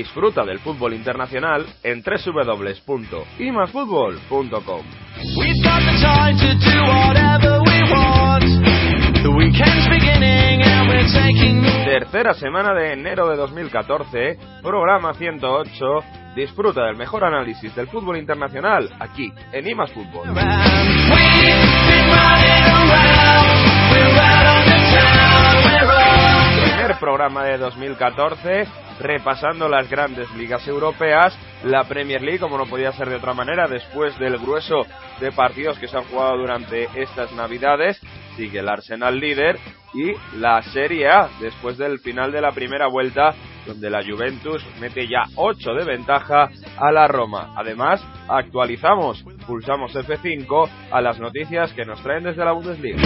Disfruta del fútbol internacional en www.imasfutbol.com. Tercera semana de enero de 2014, programa 108. Disfruta del mejor análisis del fútbol internacional aquí en Imas Fútbol. Programa de 2014, repasando las grandes ligas europeas, la Premier League, como no podía ser de otra manera, después del grueso de partidos que se han jugado durante estas navidades, sigue el Arsenal líder y la Serie A después del final de la primera vuelta donde la Juventus mete ya 8 de ventaja a la Roma. Además, actualizamos, pulsamos F5 a las noticias que nos traen desde la Bundesliga.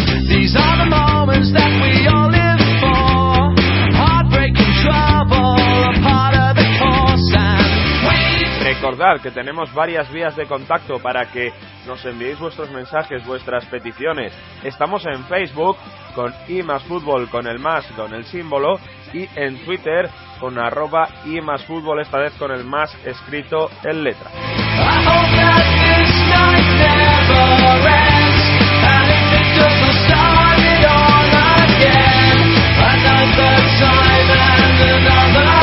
Recordad que tenemos varias vías de contacto para que nos enviéis vuestros mensajes, vuestras peticiones. Estamos en Facebook con I más fútbol con el más con el símbolo y en Twitter con arroba I más fútbol esta vez con el más escrito en letra. El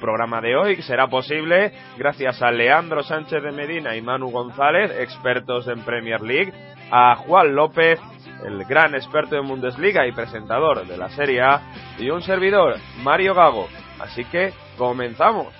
programa de hoy será posible gracias a Leandro Sánchez de Medina y Manu González, expertos en Premier League, a Juan López, el gran experto en Bundesliga y presentador de la Serie A, y un servidor, Mario Gago. Así que comenzamos.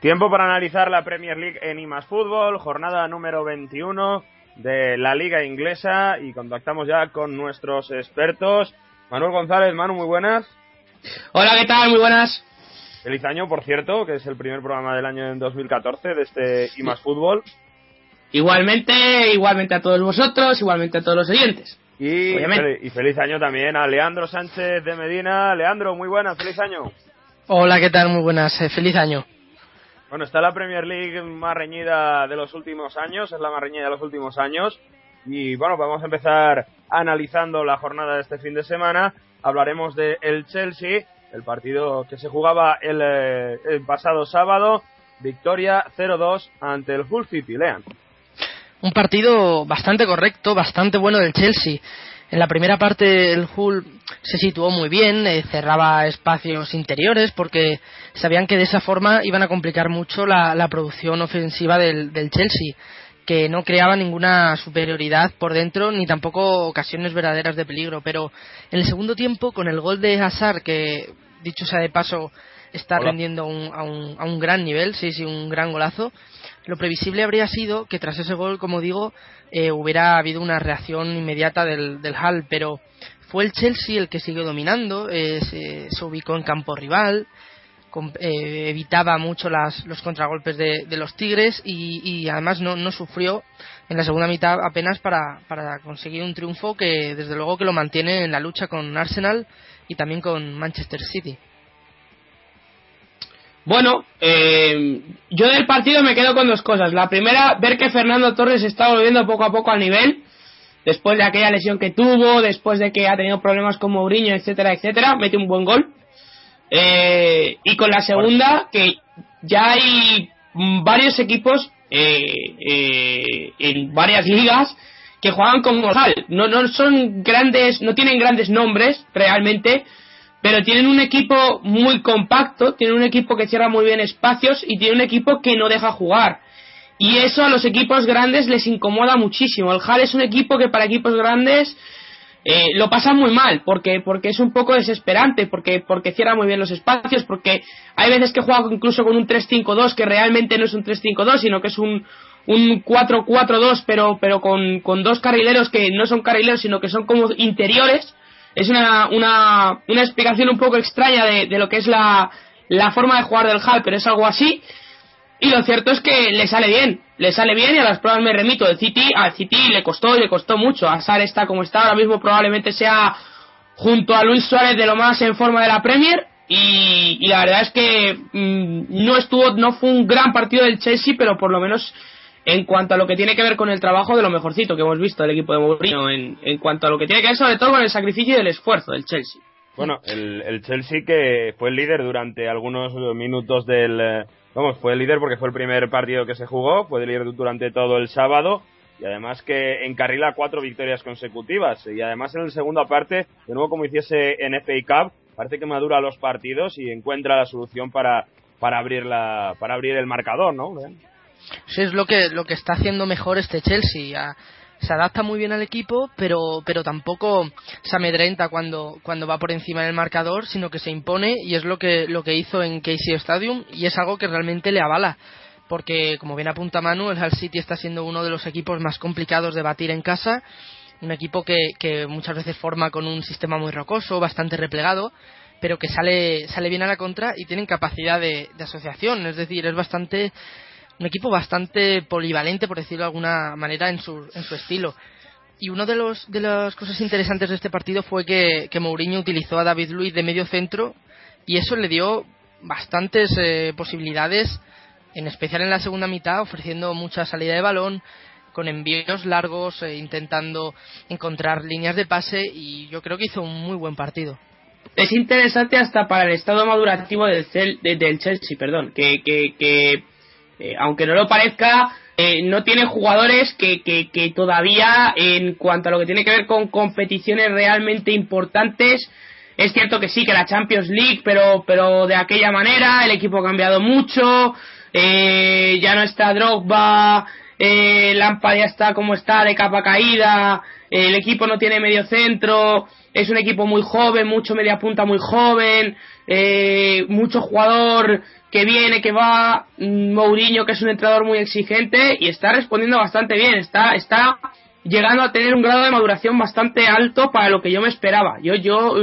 Tiempo para analizar la Premier League en IMAS Fútbol, jornada número 21 de la Liga Inglesa y contactamos ya con nuestros expertos. Manuel González, Manu, muy buenas. Hola, ¿qué tal? Muy buenas. Feliz año, por cierto, que es el primer programa del año en 2014 de este IMAS Fútbol. Igualmente, igualmente a todos vosotros, igualmente a todos los oyentes. Y, y feliz año también a Leandro Sánchez de Medina. Leandro, muy buenas, feliz año. Hola, ¿qué tal? Muy buenas, eh, feliz año. Bueno, está la Premier League más reñida de los últimos años, es la más reñida de los últimos años. Y bueno, vamos a empezar analizando la jornada de este fin de semana. Hablaremos de el Chelsea, el partido que se jugaba el, eh, pasado sábado. Victoria 0-2 ante el Hull City. Lean. Un partido bastante correcto, bastante bueno del Chelsea. En la primera parte el Hull se situó muy bien, eh, cerraba espacios interiores porque sabían que de esa forma iban a complicar mucho la, producción ofensiva del, Chelsea, que no creaba ninguna superioridad por dentro ni tampoco ocasiones verdaderas de peligro. Pero en el segundo tiempo, con el gol de Hazard, que dicho sea de paso está rendiendo a, un, a un gran nivel, sí, sí, un gran golazo, lo previsible habría sido que tras ese gol, como digo, eh, hubiera habido una reacción inmediata del, del Hull, pero fue el Chelsea el que siguió dominando, eh, se, ubicó en campo rival, eh, evitaba mucho las, los contragolpes de, los Tigres y, además no, no, sufrió en la segunda mitad apenas para, para conseguir un triunfo que desde luego que lo mantiene en la lucha con Arsenal y también con Manchester City. Bueno, eh, yo del partido me quedo con dos cosas. La primera, ver que Fernando Torres está volviendo poco a poco al nivel, después de aquella lesión que tuvo, después de que ha tenido problemas con Mourinho, etcétera, etcétera, mete un buen gol. Eh, y con la segunda, que ya hay varios equipos eh, en varias ligas que juegan con Gonzalo. No, no son grandes, no tienen grandes nombres realmente, pero tienen un equipo muy compacto, tienen un equipo que cierra muy bien espacios y tiene un equipo que no deja jugar. Y eso a los equipos grandes les incomoda muchísimo. El Hall es un equipo que para equipos grandes eh, lo pasa muy mal, porque, porque es un poco desesperante, porque, porque cierra muy bien los espacios, porque hay veces que juega incluso con un 3-5-2 que realmente no es un 3-5-2, sino que es un, un 4-4-2, pero, pero con, con dos carrileros que no son carrileros, sino que son como interiores es una, una, una explicación un poco extraña de, de lo que es la, la, forma de jugar del Hal, pero es algo así. Y lo cierto es que le sale bien, le sale bien y a las pruebas me remito. El City, al City le costó y le costó mucho. Sar está como está ahora mismo, probablemente sea junto a Luis Suárez de lo más en forma de la Premier. Y, la verdad es que mm, no estuvo, no fue un gran partido del Chelsea, pero por lo menos en cuanto a lo que tiene que ver con el trabajo de lo mejorcito que hemos visto del equipo de Mourinho, en, en cuanto a lo que tiene que ver sobre todo con el sacrificio y el esfuerzo del Chelsea. Bueno, el, el Chelsea que fue el líder durante algunos minutos del... Eh, vamos, fue el líder porque fue el primer partido que se jugó, fue el líder durante todo el sábado y además que encarrila cuatro victorias consecutivas y además en el segundo parte, de nuevo como hiciese en FA Cup, parece que madura los partidos y encuentra la solución para, para abrir la, para abrir el marcador, ¿no? Sí, es lo que, lo que está haciendo mejor este Chelsea. se adapta muy bien al equipo, pero, pero tampoco se amedrenta cuando, cuando va por encima del marcador, sino que se impone y es lo que, lo que hizo en Casey Stadium y es algo que realmente le avala. Porque, como bien apunta Manu, el Hull City está siendo uno de los equipos más complicados de batir en casa. Un equipo que, que muchas veces forma con un sistema muy rocoso, bastante replegado, pero que sale, sale bien a la contra y tienen capacidad de, de asociación. Es decir, es bastante un equipo bastante polivalente, por decirlo de alguna manera, en su, en su estilo. Y una de, los, de las cosas interesantes de este partido fue que, que Mourinho utilizó a David Luiz de medio centro y eso le dio bastantes eh, posibilidades, en especial en la segunda mitad, ofreciendo mucha salida de balón, con envíos largos, eh, intentando encontrar líneas de pase y yo creo que hizo un muy buen partido. Es interesante hasta para el estado madurativo del, del Chelsea, perdón, que, que, que eh, aunque no lo parezca, eh, no tiene jugadores que, que, todavía, en cuanto a lo que tiene que ver con competiciones realmente importantes, es cierto que sí, que la Champions League, pero, pero de aquella manera, el equipo ha cambiado mucho, eh, ya no está Drogba, eh, Lampard ya está como está, de capa caída, el equipo no tiene medio centro, es un equipo muy joven, mucho media punta muy joven, eh, mucho jugador que viene, que va, Mourinho que es un entrenador muy exigente y está respondiendo bastante bien, está, está llegando a tener un grado de maduración bastante alto para lo que yo me esperaba. Yo, yo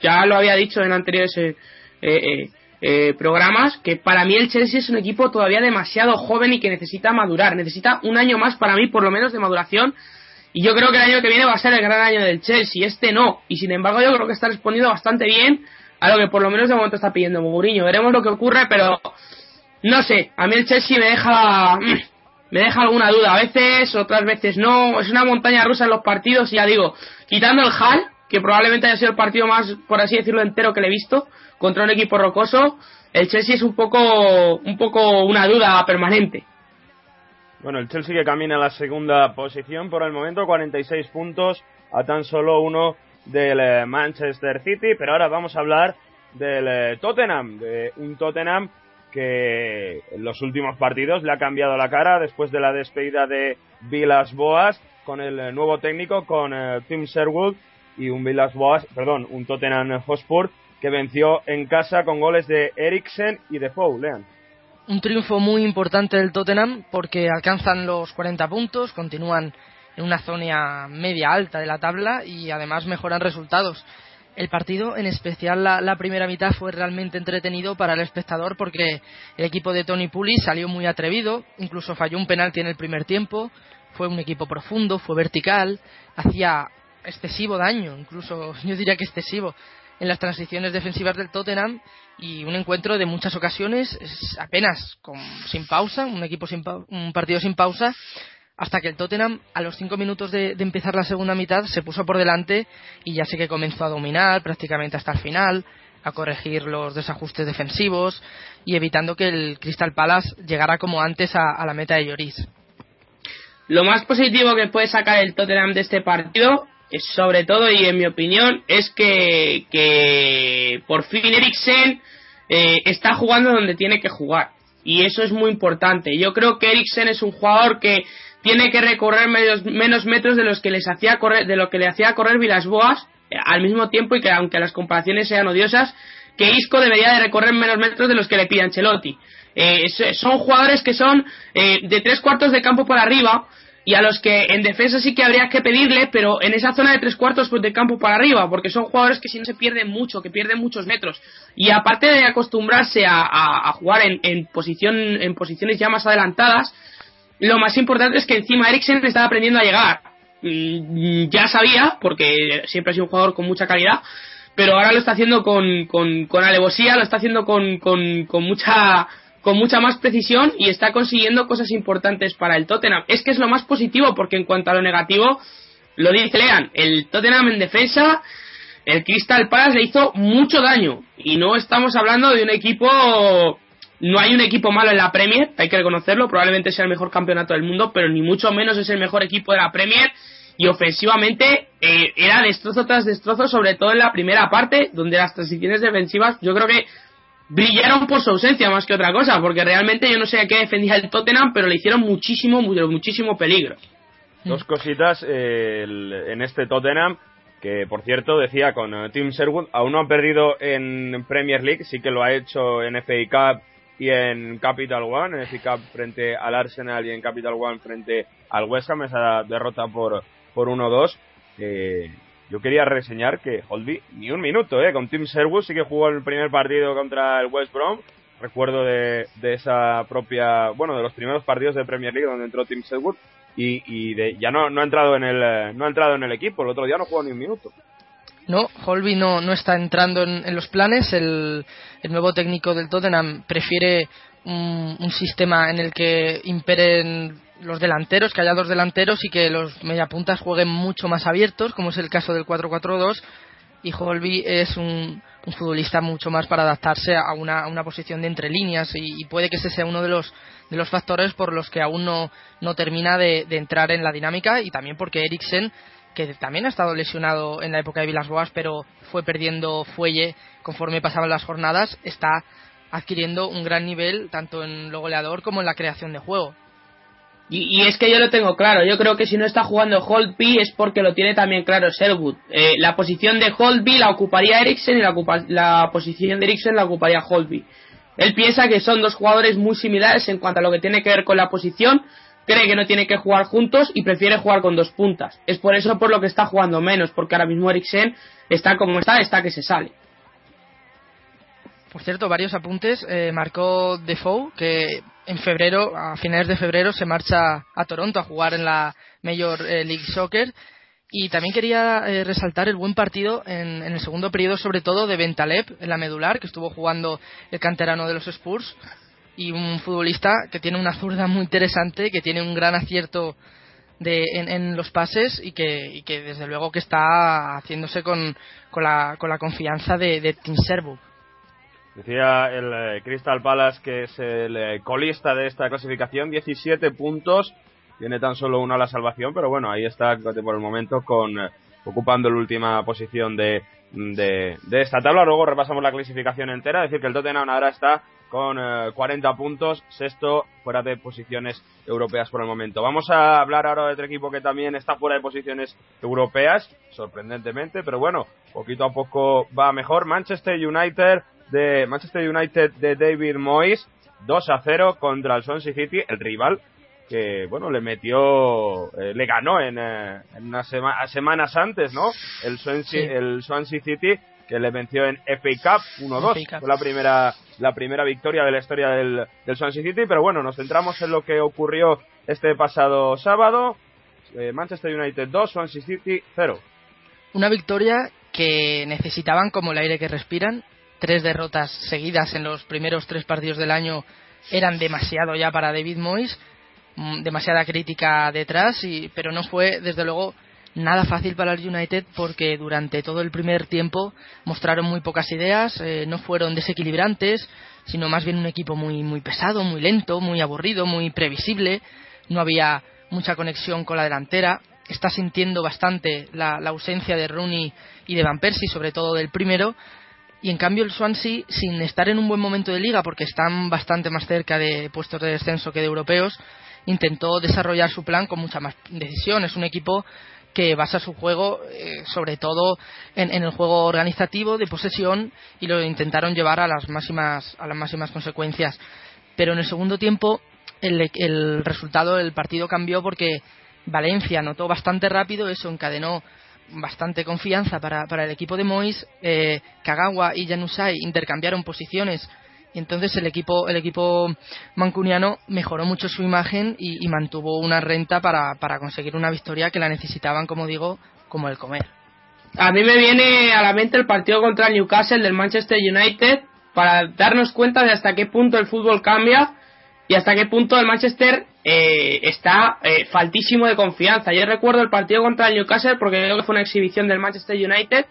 ya lo había dicho en anteriores eh, eh, programas que para mí el Chelsea es un equipo todavía demasiado joven y que necesita madurar, necesita un año más para mí por lo menos de maduración. Y yo creo que el año que viene va a ser el gran año del Chelsea, este no, y sin embargo yo creo que está respondiendo bastante bien a lo que por lo menos de momento está pidiendo Mourinho. Veremos lo que ocurre, pero no sé, a mí el Chelsea me deja me deja alguna duda, a veces, otras veces no, es una montaña rusa en los partidos y ya digo, quitando el Hall, que probablemente haya sido el partido más, por así decirlo, entero que le he visto, contra un equipo rocoso, el Chelsea es un poco, un poco una duda permanente. Bueno, el Chelsea que camina a la segunda posición por el momento, 46 puntos a tan solo uno del eh, Manchester City, pero ahora vamos a hablar del eh, Tottenham, de un Tottenham que en los últimos partidos le ha cambiado la cara después de la despedida de Vilas Boas con el eh, nuevo técnico, con Tim Sherwood y un Vilas Boas, perdón, un Tottenham Hotspur que venció en casa con goles de Eriksen y de Fou, lean. Un triunfo muy importante del Tottenham porque alcanzan los 40 puntos, continúan en una zona media alta de la tabla y además mejoran resultados. El partido, en especial la, primera mitad, fue realmente entretenido para el espectador porque el equipo de Tony Puli salió muy atrevido, incluso falló un penalti en el primer tiempo, fue un equipo profundo, fue vertical, hacía excesivo daño, incluso yo diría que excesivo, en las transiciones defensivas del Tottenham y un encuentro de muchas ocasiones apenas con, sin pausa, un equipo sin un partido sin pausa hasta que el Tottenham a los cinco minutos de, empezar la segunda mitad se puso por delante y ya sé que comenzó a dominar prácticamente hasta el final, a corregir los desajustes defensivos y evitando que el Crystal Palace llegara como antes a, la meta de Lloris. Lo más positivo que puede sacar el Tottenham de este partido sobre todo y en mi opinión es que, que por fin Eriksen eh, está jugando donde tiene que jugar y eso es muy importante. Yo creo que Eriksen es un jugador que tiene que recorrer menos metros de los que les hacía correr, de lo que le hacía correr Vilas Boas eh, al mismo tiempo y que aunque las comparaciones sean odiosas, que Isco debería de recorrer menos metros de los que le pide Ancelotti. Eh, son jugadores que son eh, de tres cuartos de campo para arriba, y a los que en defensa sí que habría que pedirle, pero en esa zona de tres cuartos pues, de campo para arriba, porque son jugadores que si no se pierden mucho, que pierden muchos metros. Y aparte de acostumbrarse a, jugar en, en, posición, en posiciones ya más adelantadas, lo más importante es que encima Eriksen está aprendiendo a llegar. Mm, ya sabía, porque siempre ha sido un jugador con mucha calidad, pero ahora lo está haciendo con, con, con alevosía, lo está haciendo con, con, con mucha con mucha más precisión y está consiguiendo cosas importantes para el Tottenham. Es que es lo más positivo porque en cuanto a lo negativo, lo dice Lean, el Tottenham en defensa, el Crystal Palace le hizo mucho daño y no estamos hablando de un equipo no hay un equipo malo en la Premier, hay que reconocerlo, probablemente sea el mejor campeonato del mundo, pero ni mucho menos es el mejor equipo de la Premier y ofensivamente eh, era destrozo tras destrozo, sobre todo en la primera parte, donde las transiciones defensivas yo creo que brillaron por su ausencia más que otra cosa, porque realmente yo no sé a qué defendía el Tottenham, pero le hicieron muchísimo, muchísimo peligro. Dos cositas eh, en este Tottenham, que por cierto decía con eh, Tim Sherwood, aún no ha perdido en Premier League, sí que lo ha hecho en FA Cup y en Capital One, en FA Cup frente al Arsenal y en Capital One frente al West Ham, esa derrota por, por 1-2. Eh, yo quería reseñar que Holby ni un minuto, ¿eh? Con Tim Sherwood sí que jugó el primer partido contra el West Brom. Recuerdo de, de esa propia, bueno, de los primeros partidos de Premier League donde entró Tim Sherwood y, y de, ya no, ha entrado en el, no ha entrado en el equipo. El otro día no jugó ni un minuto. No, Holby no, no está entrando en, los planes. El, el, nuevo técnico del Tottenham prefiere un, un, sistema en el que imperen los delanteros, que haya dos delanteros y que los mediapuntas jueguen mucho más abiertos, como es el caso del 4-4-2. Y Holby es un, futbolista mucho más para adaptarse a una, posición de entre líneas y, puede que ese sea uno de los, de los factores por los que aún no, no termina de, entrar en la dinámica y también porque Eriksen, que también ha estado lesionado en la época de Vilas Boas, pero fue perdiendo fuelle conforme pasaban las jornadas, está adquiriendo un gran nivel tanto en lo goleador como en la creación de juego. Y, es que yo lo tengo claro. Yo creo que si no está jugando Holtby es porque lo tiene también claro Sherwood. Eh, la posición de Holtby la ocuparía Eriksen y la, la posición de Eriksen la ocuparía Holtby. Él piensa que son dos jugadores muy similares en cuanto a lo que tiene que ver con la posición. Cree que no tiene que jugar juntos y prefiere jugar con dos puntas. Es por eso por lo que está jugando menos, porque ahora mismo Eriksen está como está, está que se sale. Por cierto, varios apuntes. Eh, marcó Defoe, que en febrero, a finales de febrero, se marcha a Toronto a jugar en la Major eh, League Soccer. Y también quería eh, resaltar el buen partido en, el segundo periodo, sobre todo de Bentaleb en la medular, que estuvo jugando el canterano de los Spurs. Y un futbolista que tiene una zurda muy interesante, que tiene un gran acierto de, en, los pases y que, desde luego que está haciéndose con, la, confianza de, de Tim Decía el eh, Crystal Palace que es el eh, colista de esta clasificación, 17 puntos, tiene tan solo una a la salvación, pero bueno, ahí está por el momento con eh, ocupando la última posición de, de, esta tabla. Luego repasamos la clasificación entera, decir que el Tottenham ahora está con 40 puntos, sexto fuera de posiciones europeas por el momento. Vamos a hablar ahora de otro equipo que también está fuera de posiciones europeas, sorprendentemente, pero bueno, poquito a poco va mejor. Manchester United de Manchester United de David Moyes, 2 a 0 contra el Swansea City, el rival que bueno le metió eh, le ganó en, eh, en unas semanas antes no el Swansea, el Swansea City que le venció en FA Cup 1-2 fue la primera la primera victoria de la historia del, del Swansea City pero bueno nos centramos en lo que ocurrió este pasado sábado. Eh, Manchester United 2 Swansea City 0 una victoria que necesitaban como el aire que respiran tres derrotas seguidas en los primeros tres partidos del año eran demasiado ya para David Moyes, mm, demasiada crítica detrás, y, pero no fue desde luego nada fácil para el United porque durante todo el primer tiempo mostraron muy pocas ideas, eh, no fueron desequilibrantes, sino más bien un equipo muy, muy pesado, muy lento, muy aburrido, muy previsible, no había mucha conexión con la delantera, está sintiendo bastante la, la ausencia de Rooney y de Van Persie, sobre todo del primero, y en cambio el Swansea, sin estar en un buen momento de liga, porque están bastante más cerca de puestos de descenso que de europeos, intentó desarrollar su plan con mucha más decisión. Es un equipo que basa su juego eh, sobre todo en, el juego organizativo de posesión y lo intentaron llevar a las máximas a las máximas consecuencias pero en el segundo tiempo el, el resultado del partido cambió porque Valencia notó bastante rápido, eso encadenó bastante confianza para, para el equipo de Mois. Eh, Kagawa y Janusai intercambiaron posiciones y entonces el equipo, el equipo mancuniano mejoró mucho su imagen y, y mantuvo una renta para, para conseguir una victoria que la necesitaban, como digo, como el comer. A mí me viene a la mente el partido contra el Newcastle del Manchester United para darnos cuenta de hasta qué punto el fútbol cambia y hasta qué punto el Manchester eh, está eh, faltísimo de confianza. Yo recuerdo el partido contra el Newcastle porque creo que fue una exhibición del Manchester United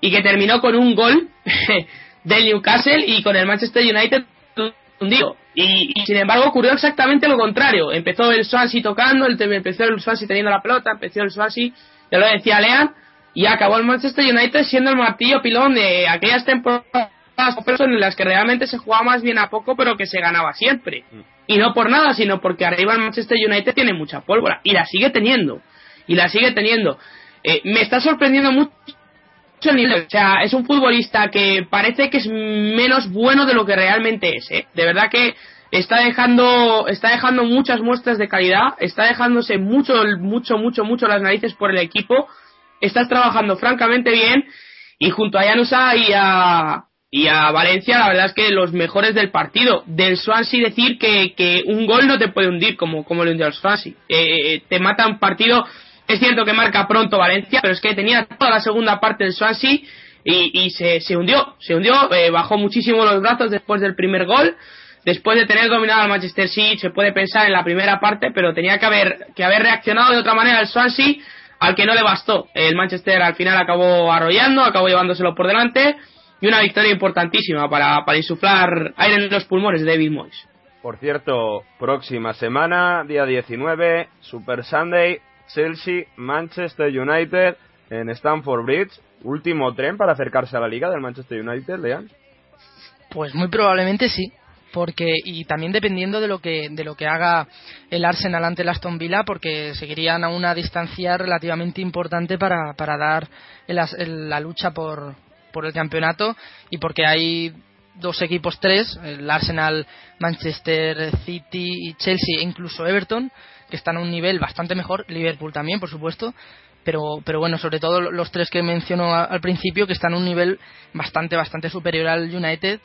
y que terminó con un gol del Newcastle y con el Manchester United hundido. Y, sin embargo ocurrió exactamente lo contrario. Empezó el Swansea tocando, el, empezó el Swansea teniendo la pelota, empezó el Swansea, ya lo decía Lean, y acabó el Manchester United siendo el martillo pilón de aquellas temporadas en las que realmente se jugaba más bien a poco, pero que se ganaba siempre. Y no por nada, sino porque arriba el Manchester United tiene mucha pólvora y la sigue teniendo. Y la sigue teniendo. Eh, me está sorprendiendo mucho el nivel. O sea, es un futbolista que parece que es menos bueno de lo que realmente es. ¿eh? De verdad que está dejando está dejando muchas muestras de calidad, está dejándose mucho, mucho, mucho, mucho las narices por el equipo. Estás trabajando francamente bien y junto a Yanusa y a, y a Valencia la verdad es que los mejores del partido. Del Swansea decir que, que un gol no te puede hundir como, como lo hundió el Swansea. Eh, te mata un partido, es cierto que marca pronto Valencia, pero es que tenía toda la segunda parte del Swansea y, y se, se hundió, se hundió, eh, bajó muchísimo los brazos después del primer gol. Después de tener dominado al Manchester City, se puede pensar en la primera parte, pero tenía que haber, que haber reaccionado de otra manera el Swansea, al que no le bastó. El Manchester al final acabó arrollando, acabó llevándoselo por delante y una victoria importantísima para, para insuflar aire en los pulmones de David Moyes. Por cierto, próxima semana, día 19, Super Sunday, Chelsea, Manchester United en Stamford Bridge. Último tren para acercarse a la liga del Manchester United, Lean. Pues muy probablemente sí, porque y también dependiendo de lo que de lo que haga el Arsenal ante el Aston Villa, porque seguirían a una distancia relativamente importante para, para dar el, el, la lucha por, por el campeonato y porque hay dos equipos, tres, el Arsenal, Manchester City y Chelsea e incluso Everton, que están a un nivel bastante mejor, Liverpool también, por supuesto, pero, pero bueno, sobre todo los tres que menciono al principio, que están a un nivel bastante, bastante superior al United.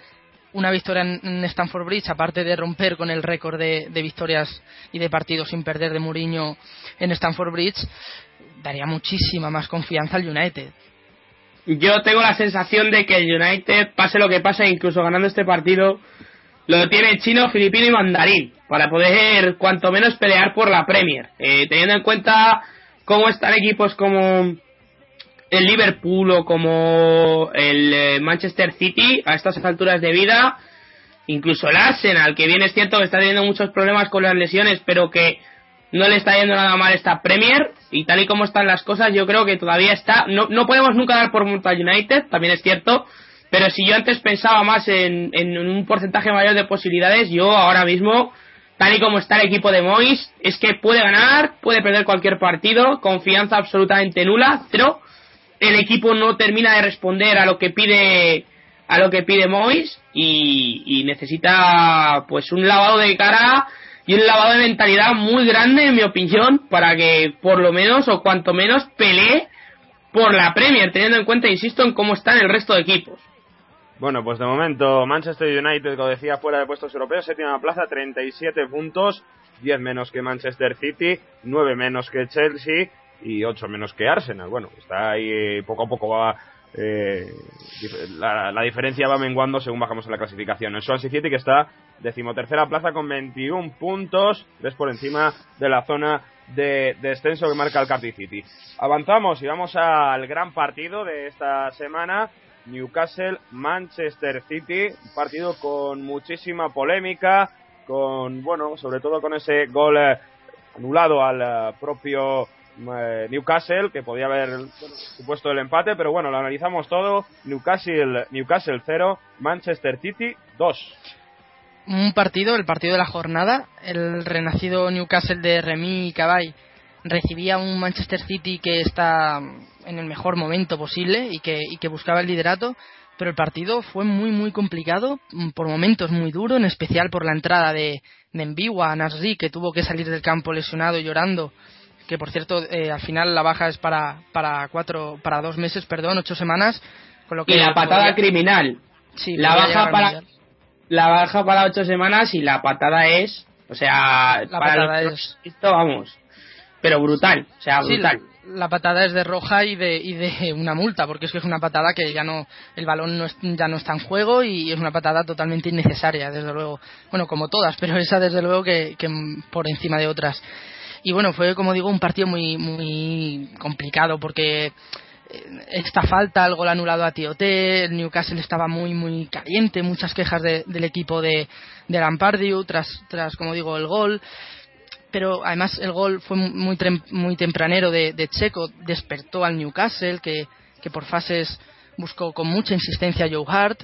Una victoria en Stamford Bridge, aparte de romper con el récord de, de victorias y de partidos sin perder de Mourinho en Stamford Bridge, daría muchísima más confianza al United yo tengo la sensación de que el United, pase lo que pase, incluso ganando este partido, lo tiene chino, filipino y mandarín, para poder cuanto menos pelear por la Premier. Eh, teniendo en cuenta cómo están equipos como el Liverpool o como el eh, Manchester City a estas alturas de vida, incluso el Arsenal, que bien es cierto que está teniendo muchos problemas con las lesiones, pero que no le está yendo nada mal esta Premier y tal y como están las cosas yo creo que todavía está no, no podemos nunca dar por muerto United también es cierto pero si yo antes pensaba más en, en un porcentaje mayor de posibilidades yo ahora mismo tal y como está el equipo de Mois es que puede ganar puede perder cualquier partido confianza absolutamente nula pero el equipo no termina de responder a lo que pide a lo que pide Mois y, y necesita pues un lavado de cara y un lavado de mentalidad muy grande, en mi opinión, para que por lo menos o cuanto menos pelee por la Premier, teniendo en cuenta, insisto, en cómo están el resto de equipos. Bueno, pues de momento Manchester United, como decía, fuera de puestos europeos, séptima plaza, 37 puntos, 10 menos que Manchester City, 9 menos que Chelsea y 8 menos que Arsenal. Bueno, está ahí poco a poco va eh, la, diferencia va menguando según bajamos en la clasificación. El Swansea City que está decimotercera plaza con 21 puntos, es por encima de la zona de descenso que marca el Cardiff City. Avanzamos y vamos al gran partido de esta semana. Newcastle Manchester City, un partido con muchísima polémica, con bueno, sobre todo con ese gol eh, anulado al eh, propio Newcastle, que podía haber supuesto el empate, pero bueno, lo analizamos todo. Newcastle, Newcastle 0, Manchester City 2. Un partido, el partido de la jornada, el renacido Newcastle de Remy y Cabay recibía un Manchester City que está en el mejor momento posible y que, que buscaba el liderato, pero el partido fue muy muy complicado, por momentos muy duro, en especial por la entrada de, de Enviwa, Nasri, que tuvo que salir del campo lesionado y llorando que por cierto eh, al final la baja es para para cuatro para dos meses perdón ocho semanas con lo que y la patada criminal sí, la baja para la baja para ocho semanas y la patada es o sea la patada es esto vamos pero brutal o sea brutal la patada es de roja y de, y de una multa, porque es que es una patada que ya no, el balón no ya no está en juego y es una patada totalmente innecesaria, desde luego. Bueno, como todas, pero esa desde luego que, que por encima de otras. Y bueno, fue como digo un partido muy, muy complicado porque eh, esta falta, el gol anulado a Tioté, el Newcastle estaba muy, muy caliente, muchas quejas del equipo de, de Lampardiu tras, tras, como digo, el gol. Pero además el gol fue muy, muy tempranero de, Checo, despertó al Newcastle, que, que, por fases buscó con mucha insistencia a Joe Hart,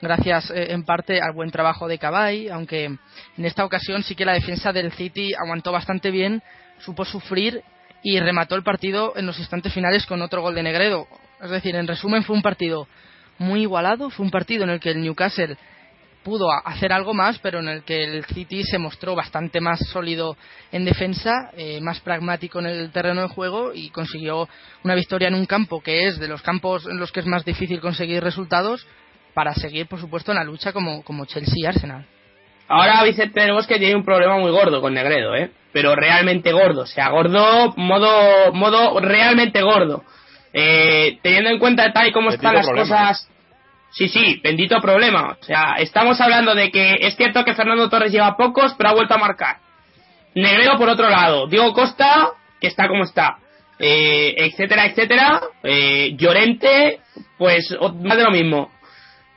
gracias eh, en parte al buen trabajo de Cabay, aunque en esta ocasión sí que la defensa del City aguantó bastante bien, supo sufrir y remató el partido en los instantes finales con otro gol de Negredo. Es decir, en resumen fue un partido muy igualado, fue un partido en el que el Newcastle pudo hacer algo más, pero en el que el City se mostró bastante más sólido en defensa, eh, más pragmático en el terreno de juego y consiguió una victoria en un campo que es de los campos en los que es más difícil conseguir resultados para seguir, por supuesto, en la lucha como, como Chelsea y Arsenal. Ahora Vicente tenemos que tiene un problema muy gordo con Negredo, ¿eh? Pero realmente gordo, o sea, gordo, modo, modo realmente gordo. Eh, teniendo en cuenta tal y cómo están las cosas Sí, sí, bendito problema. O sea, estamos hablando de que es cierto que Fernando Torres lleva pocos, pero ha vuelto a marcar. Negrero por otro lado. Diego Costa, que está como está. Eh, etcétera, etcétera. Eh, Llorente, pues más de lo mismo.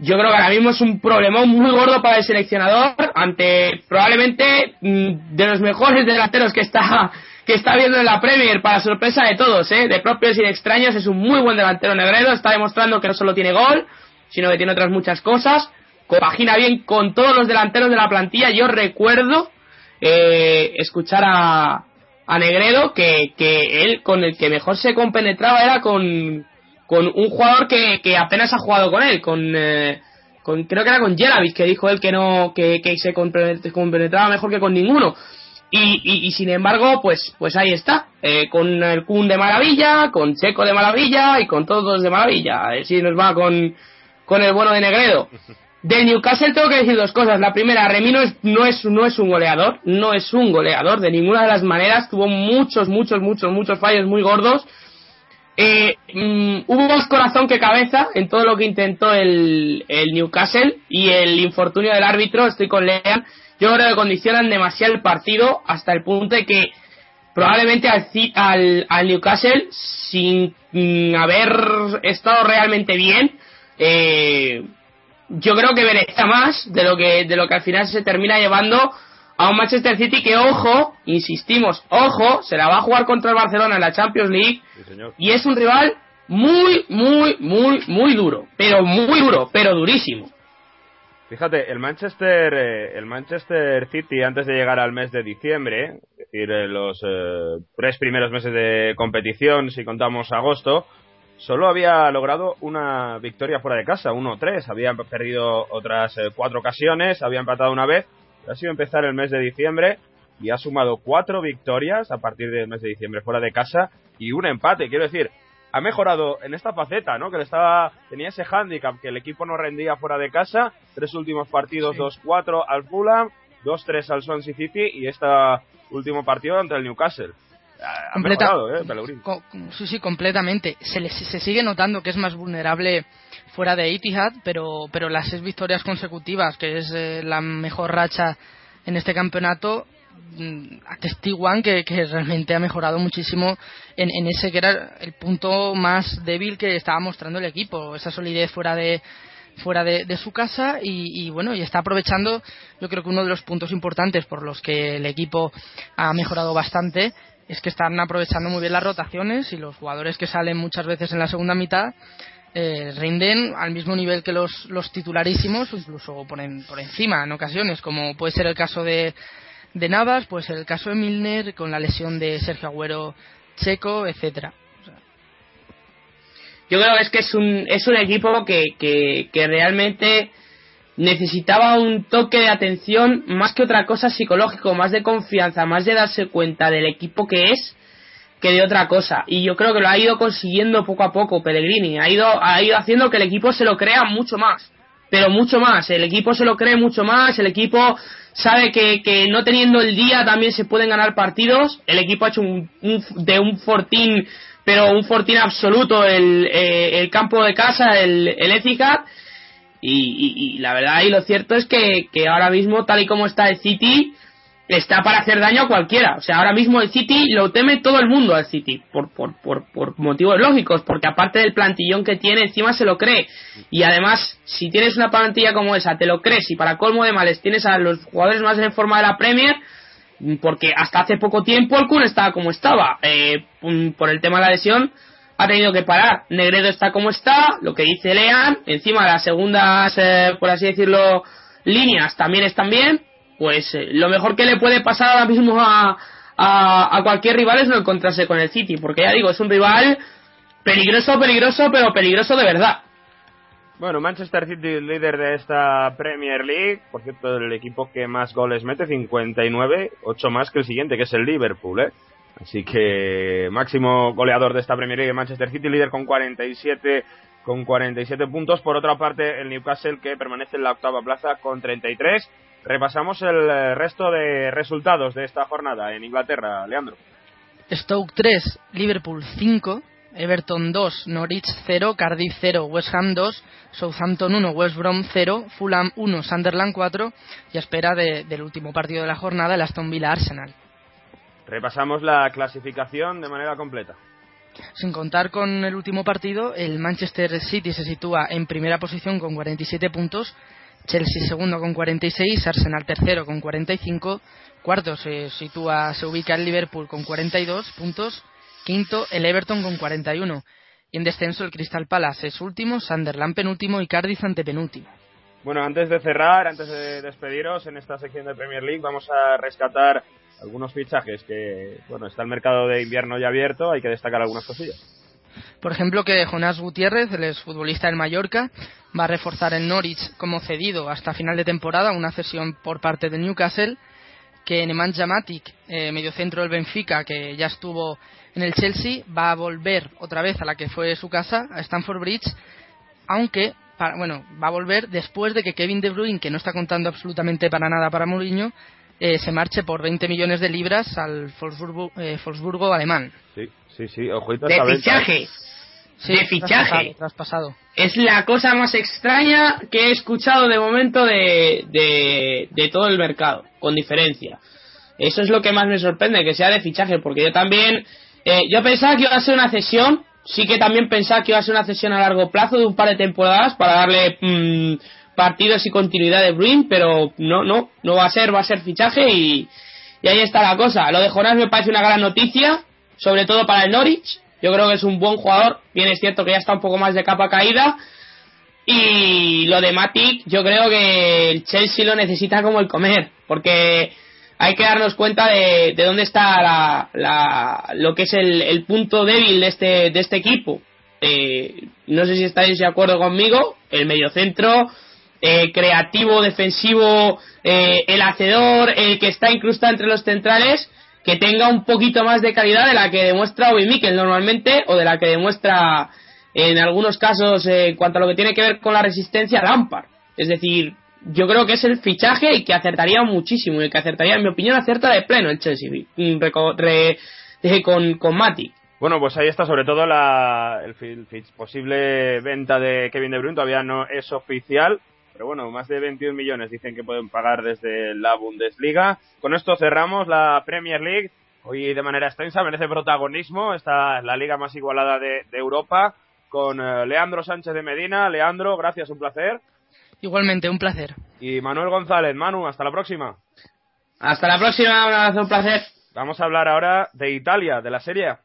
Yo creo que ahora mismo es un problema muy gordo para el seleccionador ante probablemente mm, de los mejores delanteros que está que está viendo en la Premier para sorpresa de todos, ¿eh? de propios y de extraños. Es un muy buen delantero Negredo. Está demostrando que no solo tiene gol, sino que tiene otras muchas cosas. Compagina bien con todos los delanteros de la plantilla. Yo recuerdo eh, escuchar a, a Negredo que, que él con el que mejor se compenetraba era con, con un jugador que, que apenas ha jugado con él, con, eh, con creo que era con Jelavic, que dijo él que no que, que se compenetraba mejor que con ninguno. Y, y, sin embargo, pues, pues ahí está, eh, con el Kun de maravilla, con Checo de maravilla y con todos de maravilla. Si nos va con, con el bueno de Negredo. Del Newcastle tengo que decir dos cosas. La primera, Remy no es, no es, no es un goleador, no es un goleador de ninguna de las maneras. Tuvo muchos, muchos, muchos, muchos fallos muy gordos. Eh, mm, hubo más corazón que cabeza en todo lo que intentó el, el Newcastle y el infortunio del árbitro, estoy con Lean, yo creo que condicionan demasiado el partido hasta el punto de que probablemente al, al, al Newcastle, sin mm, haber estado realmente bien, eh, yo creo que merece más de lo que de lo que al final se termina llevando a un Manchester City que ojo, insistimos, ojo, se la va a jugar contra el Barcelona en la Champions League y es un rival muy muy muy muy duro, pero muy duro, pero durísimo. Fíjate, el Manchester, eh, el Manchester City antes de llegar al mes de diciembre, es decir, eh, los tres primeros meses de competición, si contamos agosto, solo había logrado una victoria fuera de casa, 1-3. Había perdido otras eh, cuatro ocasiones, había empatado una vez. Ha sido empezar el mes de diciembre y ha sumado cuatro victorias a partir del mes de diciembre fuera de casa y un empate. Quiero decir, ha mejorado en esta faceta, ¿no? Que le estaba tenía ese handicap que el equipo no rendía fuera de casa. Tres últimos partidos, 2-4 al Fulham, 2-3 al Swansea City y este último partido ante el Newcastle. Completa, ¿eh? sí, sí, completamente. Se, se sigue notando que es más vulnerable fuera de Etihad, pero, pero las seis victorias consecutivas, que es eh, la mejor racha en este campeonato, mm, atestiguan que, que, realmente ha mejorado muchísimo en, en, ese que era el punto más débil que estaba mostrando el equipo, esa solidez fuera de fuera de, de su casa y, y, bueno y está aprovechando yo creo que uno de los puntos importantes por los que el equipo ha mejorado bastante es que están aprovechando muy bien las rotaciones y los jugadores que salen muchas veces en la segunda mitad eh, rinden al mismo nivel que los, los titularísimos incluso por, por encima en ocasiones, como puede ser el caso de, de Navas, pues el caso de Milner con la lesión de Sergio Agüero Checo, etcétera. Yo creo que es que es un, es un equipo que, que, que realmente necesitaba un toque de atención más que otra cosa psicológico, más de confianza, más de darse cuenta del equipo que es que de otra cosa. Y yo creo que lo ha ido consiguiendo poco a poco Pellegrini. Ha ido, ha ido haciendo que el equipo se lo crea mucho más. Pero mucho más. El equipo se lo cree mucho más. El equipo sabe que, que no teniendo el día también se pueden ganar partidos. El equipo ha hecho un, de un fortín, pero un fortín absoluto el, eh, el campo de casa, el, el Etihad. Y, y, la verdad y lo cierto es que, que ahora mismo, tal y como está el City, está para hacer daño a cualquiera. O sea, ahora mismo el City lo teme todo el mundo al City, por, por, por, por motivos lógicos, porque aparte del plantillón que tiene, encima se lo cree. Y además, si tienes una plantilla como esa, te lo crees y para colmo de males tienes a los jugadores más en forma de la Premier, porque hasta hace poco tiempo el Kun estaba como estaba. Eh, por el tema de la lesión, ha tenido que parar. Negredo está como está, lo que dice Lean, encima las segundas, eh, por así decirlo, líneas también están bien pues eh, lo mejor que le puede pasar ahora mismo a, a, cualquier rival es no encontrarse con el City, porque ya digo, es un rival peligroso, peligroso, pero peligroso de verdad. Bueno, Manchester City líder de esta Premier League, por cierto, el equipo que más goles mete, 59, 8 más que el siguiente, que es el Liverpool, ¿eh? Así que máximo goleador de esta Premier League, Manchester City, líder con 47 con 47 puntos. Por otra parte, el Newcastle que permanece en la octava plaza con 33. Repasamos el eh, resto de resultados de esta jornada en Inglaterra, Leandro. Stoke 3, Liverpool 5, Everton 2, Norwich 0, Cardiff 0, West Ham 2, Southampton 1, West Brom 0, Fulham 1, Sunderland 4 y a espera del último partido de la jornada, el Aston Villa Arsenal. Repasamos la clasificación de manera completa. Sin contar con el último partido, el Manchester City se sitúa en primera posición con 47 puntos Chelsea segundo con 46, Arsenal tercero con 45, cuarto se sitúa, se ubica el Liverpool con 42 puntos, quinto el Everton con 41 y en descenso el Crystal Palace es último, Sunderland penúltimo y Cardiff antepenúltimo. Bueno, antes de cerrar, antes de despediros en esta sección de Premier League, vamos a rescatar algunos fichajes que, bueno, está el mercado de invierno ya abierto, hay que destacar algunas cosillas. Por ejemplo, que Jonás Gutiérrez, el exfutbolista del Mallorca, va a reforzar el Norwich como cedido hasta final de temporada, una cesión por parte de Newcastle. Que Nemanja Matic, eh, mediocentro del Benfica, que ya estuvo en el Chelsea, va a volver otra vez a la que fue su casa, a Stamford Bridge, aunque bueno, va a volver después de que Kevin De Bruyne, que no está contando absolutamente para nada para Mourinho, eh, se marche por 20 millones de libras al Wolfsburgo, eh, alemán. Sí, sí, sí, De fichaje. de fichaje. Traspasado, Es la cosa más extraña que he escuchado de momento de, de, todo el mercado, con diferencia. Eso es lo que más me sorprende, que sea de fichaje, porque yo también, eh, yo pensaba que iba a ser una cesión, sí que también pensaba que iba a ser una cesión a largo plazo de un par de temporadas para darle mm, partidos y continuidad de Bruin, pero no, no, no va a ser, va a ser fichaje y, y ahí está la cosa. Lo de Jonas me parece una gran noticia, sobre todo para el Norwich. Yo creo que es un buen jugador, bien es cierto que ya está un poco más de capa caída. Y lo de Matic, yo creo que el Chelsea lo necesita como el comer, porque hay que darnos cuenta de, de dónde está la, la, lo que es el, el, punto débil de este, de este equipo. Eh, no sé si estáis de acuerdo conmigo, el mediocentro eh, creativo, defensivo, eh, el hacedor, el que está incrustado entre los centrales, que tenga un poquito más de calidad de la que demuestra Obi Mikel normalmente o de la que demuestra en algunos casos eh, en cuanto a lo que tiene que ver con la resistencia Lampard. Es decir, yo creo que es el fichaje y que acertaría muchísimo y que acertaría, en mi opinión, acierta de pleno el Chelsea mm, con, con Mati. Bueno, pues ahí está sobre todo la el, posible venta de Kevin De Bruyne, todavía no es oficial, pero bueno, más de 21 millones dicen que pueden pagar desde la Bundesliga. Con esto cerramos la Premier League. Hoy de manera extensa merece protagonismo. Esta la liga más igualada de, Europa. Con eh, Leandro Sánchez de Medina. Leandro, gracias, un placer. Igualmente, un placer. Y Manuel González. Manu, hasta la próxima. Hasta la próxima, un placer. Vamos a hablar ahora de Italia, de la Serie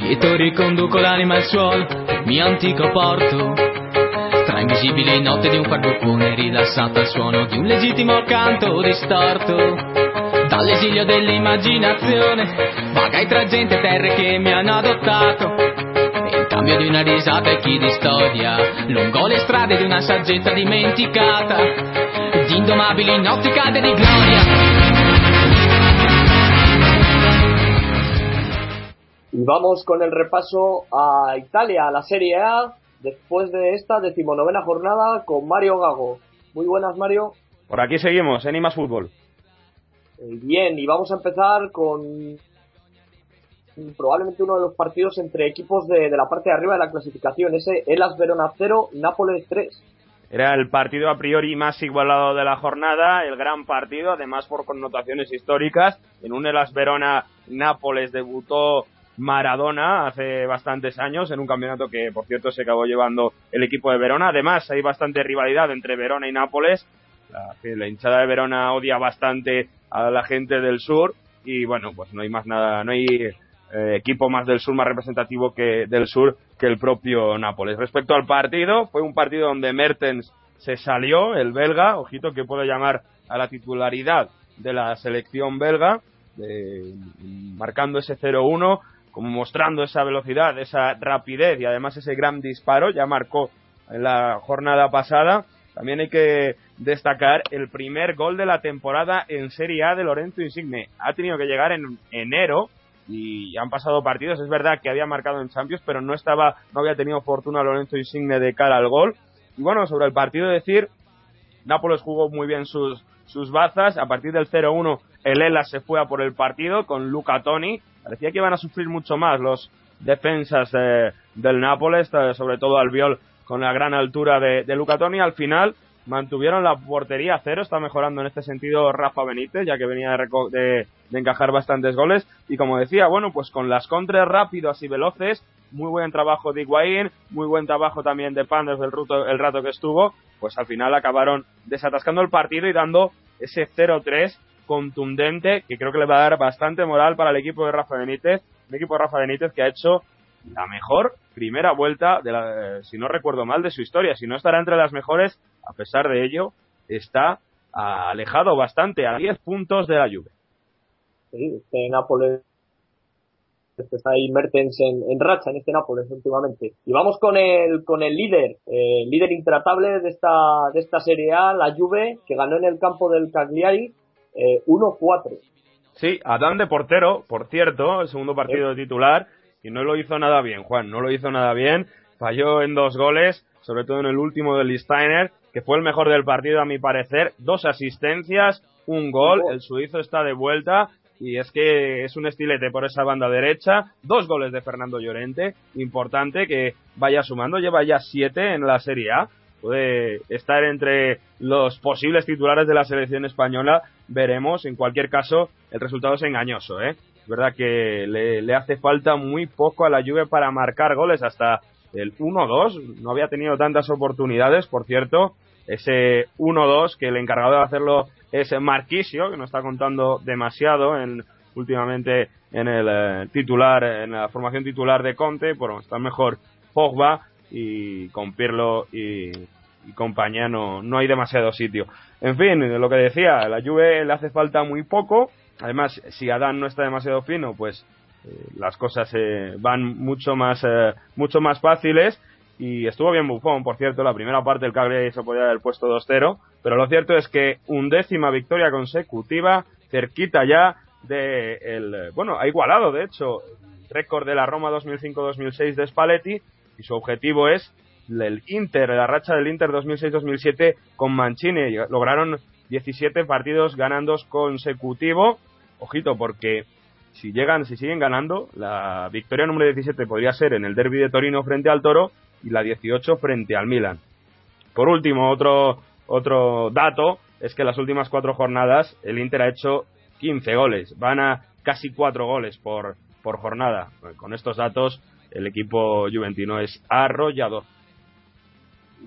Lieto riconduco l'anima al suolo, mio antico porto. Tra invisibili notte di un farbucone rilassato al suono di un legittimo canto distorto. Dall'esilio dell'immaginazione, vagai tra gente e terre che mi hanno adottato. In cambio di una risata e chi di storia, lungo le strade di una saggezza dimenticata, di indomabili notti calde di gloria. Y vamos con el repaso a Italia, a la Serie A, después de esta decimonovena jornada con Mario Gago. Muy buenas, Mario. Por aquí seguimos, en Imas Fútbol. Eh, bien, y vamos a empezar con probablemente uno de los partidos entre equipos de, de la parte de arriba de la clasificación, ese Elas Verona 0, Nápoles 3. Era el partido a priori más igualado de la jornada, el gran partido, además por connotaciones históricas. En un Elas Verona Nápoles debutó Maradona hace bastantes años en un campeonato que, por cierto, se acabó llevando el equipo de Verona. Además, hay bastante rivalidad entre Verona y Nápoles. La, la hinchada de Verona odia bastante a la gente del sur y bueno, pues no hay más nada, no hay eh, equipo más del sur, más representativo que del sur que el propio Nápoles. Respecto al partido, fue un partido donde Mertens se salió, el belga, ojito que puede llamar a la titularidad de la selección belga, marcando ese 0-1, como mostrando esa velocidad, esa rapidez y además ese gran disparo, ya marcó en la jornada pasada. También hay que destacar el primer gol de la temporada en Serie A de Lorenzo Insigne. Ha tenido que llegar en enero y han pasado partidos. Es verdad que había marcado en Champions, pero no estaba, no había tenido fortuna Lorenzo Insigne de cara al gol. Y bueno, sobre el partido decir, Nápoles jugó muy bien sus, sus bazas. A partir del 0-1, el Ela se fue a por el partido con Luca Toni. Parecía que iban a sufrir mucho más los defensas del Nápoles, eh, sobre todo Albiol con la gran altura de, de Luca Toni. Al final, mantuvieron la portería a cero, está mejorando en este sentido Rafa Benítez, ya que venía de, de, encajar bastantes goles, y como decía, bueno, pues con las contras rápidas y veloces, muy buen trabajo de Higuaín, muy buen trabajo también de Panders el, el rato que estuvo, pues al final acabaron desatascando el partido y dando ese 0-3 contundente que creo que le va a dar bastante moral para el equipo de Rafa Benítez, el equipo de Rafa Benítez que ha hecho la mejor primera vuelta, de la, si no recuerdo mal, de su historia. Si no estará entre las mejores, a pesar de ello, está alejado bastante, a 10 puntos de la Juve. Sí, este Nápoles está ahí Mertens en, racha en este Nápoles últimamente. Y vamos con el con el líder, el líder intratable de esta de esta Serie A, la Juve, que ganó en el campo del Cagliari eh, 1-4. Sí, Adán de portero, por cierto, el segundo partido de titular, y no lo hizo nada bien, Juan, no lo hizo nada bien, falló en dos goles, sobre todo en el último del Steiner, que fue el mejor del partido a mi parecer, dos asistencias, un gol, el suizo está de vuelta y es que es un estilete por esa banda derecha, dos goles de Fernando Llorente, importante que vaya sumando, lleva ya siete en la Serie A, puede estar entre los posibles titulares de la selección española, veremos, en cualquier caso el resultado es engañoso, ¿eh? verdad que le, hace falta muy poco a la Juve para marcar goles hasta el 1-2. No había tenido tantas oportunidades, por cierto. Ese 1-2 que el encargado de hacerlo es Marquisio, que no está contando demasiado en, últimamente en el eh, titular, en la formación titular de Conte. Bueno, está mejor Pogba y con Pirlo y, y compañía no, no hay demasiado sitio. En fin, lo que decía, la Juve le hace falta muy poco Además, si Adán no está demasiado fino, pues eh, las cosas eh, van mucho más, mucho más fáciles. Y estuvo bien Bufón, por cierto, la primera parte del Cagliari se podía haber puesto 2-0, pero lo cierto es que undécima victoria consecutiva, cerquita ya de el, bueno, ha igualado de hecho récord de la Roma 2005-2006 de Spalletti y su objetivo es el Inter, la racha del Inter 2006-2007 con Mancini. Lograron 17 partidos ganando consecutivo ojito, porque si llegan, si siguen ganando, la victoria número 17 podría ser en el derby de Torino frente al Toro y la 18 frente al Milan. Por último, otro, otro dato es que las últimas cuatro jornadas el Inter ha hecho 15 goles, van a casi cuatro goles por, por jornada. Con estos datos, el equipo juventino es arrollador.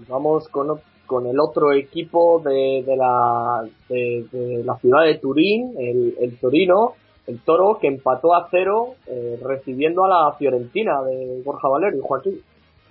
Vamos con con el otro equipo de, de, la, de, la ciudad de Turín, el, el, Torino, el Toro, que empató a cero eh, recibiendo a la Fiorentina de Borja Valero y Joaquín.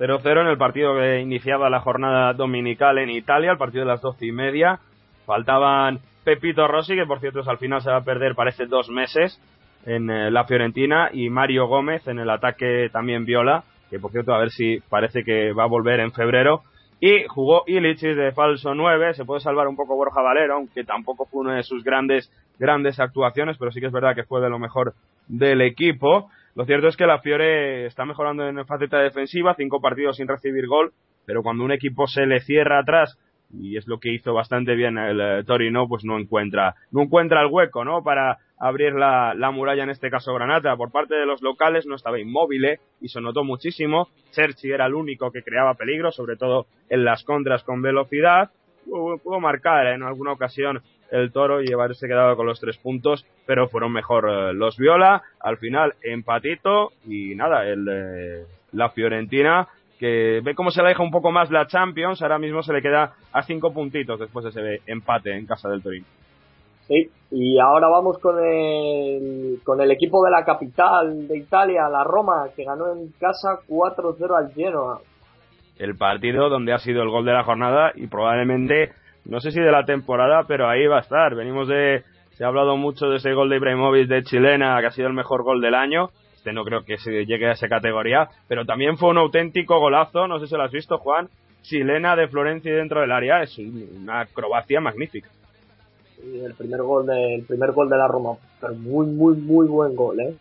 0-0 en el partido que iniciaba la jornada dominical en Italia, el partido de las doce y media. Faltaban Pepito Rossi, que por cierto al final se va a perder, parece, dos meses en eh, la Fiorentina, y Mario Gómez en el ataque también viola, que por cierto a ver si parece que va a volver en febrero y jugó Illich de falso 9, se puede salvar un poco Borja Valero, aunque tampoco fue una de sus grandes, grandes actuaciones, pero sí que es verdad que fue de lo mejor del equipo. Lo cierto es que la Fiore está mejorando en faceta defensiva, cinco partidos sin recibir gol, pero cuando un equipo se le cierra atrás y es lo que hizo bastante bien el eh, Torino, pues no encuentra, no encuentra el hueco, ¿no? Para abrir la, la, muralla, en este caso Granata. Por parte de los locales no estaba inmóvil ¿eh? y se notó muchísimo. Cherchi era el único que creaba peligro, sobre todo en las contras con velocidad. Pudo, marcar en alguna ocasión el toro y haberse quedado con los tres puntos, pero fueron mejor eh, los Viola. Al final, empatito y nada, el, la Fiorentina que ve cómo se aleja un poco más la Champions, ahora mismo se le queda a cinco puntitos después de ese empate en casa del Torino. Sí, y ahora vamos con el, con el equipo de la capital de Italia, la Roma, que ganó en casa 4-0 al Genoa. El partido donde ha sido el gol de la jornada y probablemente, no sé si de la temporada, pero ahí va a estar. Venimos de, se ha hablado mucho de ese gol de Ibrahimovic de Chilena, que ha sido el mejor gol del año este no creo que se llegue a esa categoría, pero también fue un auténtico golazo, no sé si lo has visto, Juan, chilena de Florencia dentro del área, es una acrobacia magnífica. el primer gol de, el primer gol de la Roma, pero muy, muy, muy buen gol, ¿eh?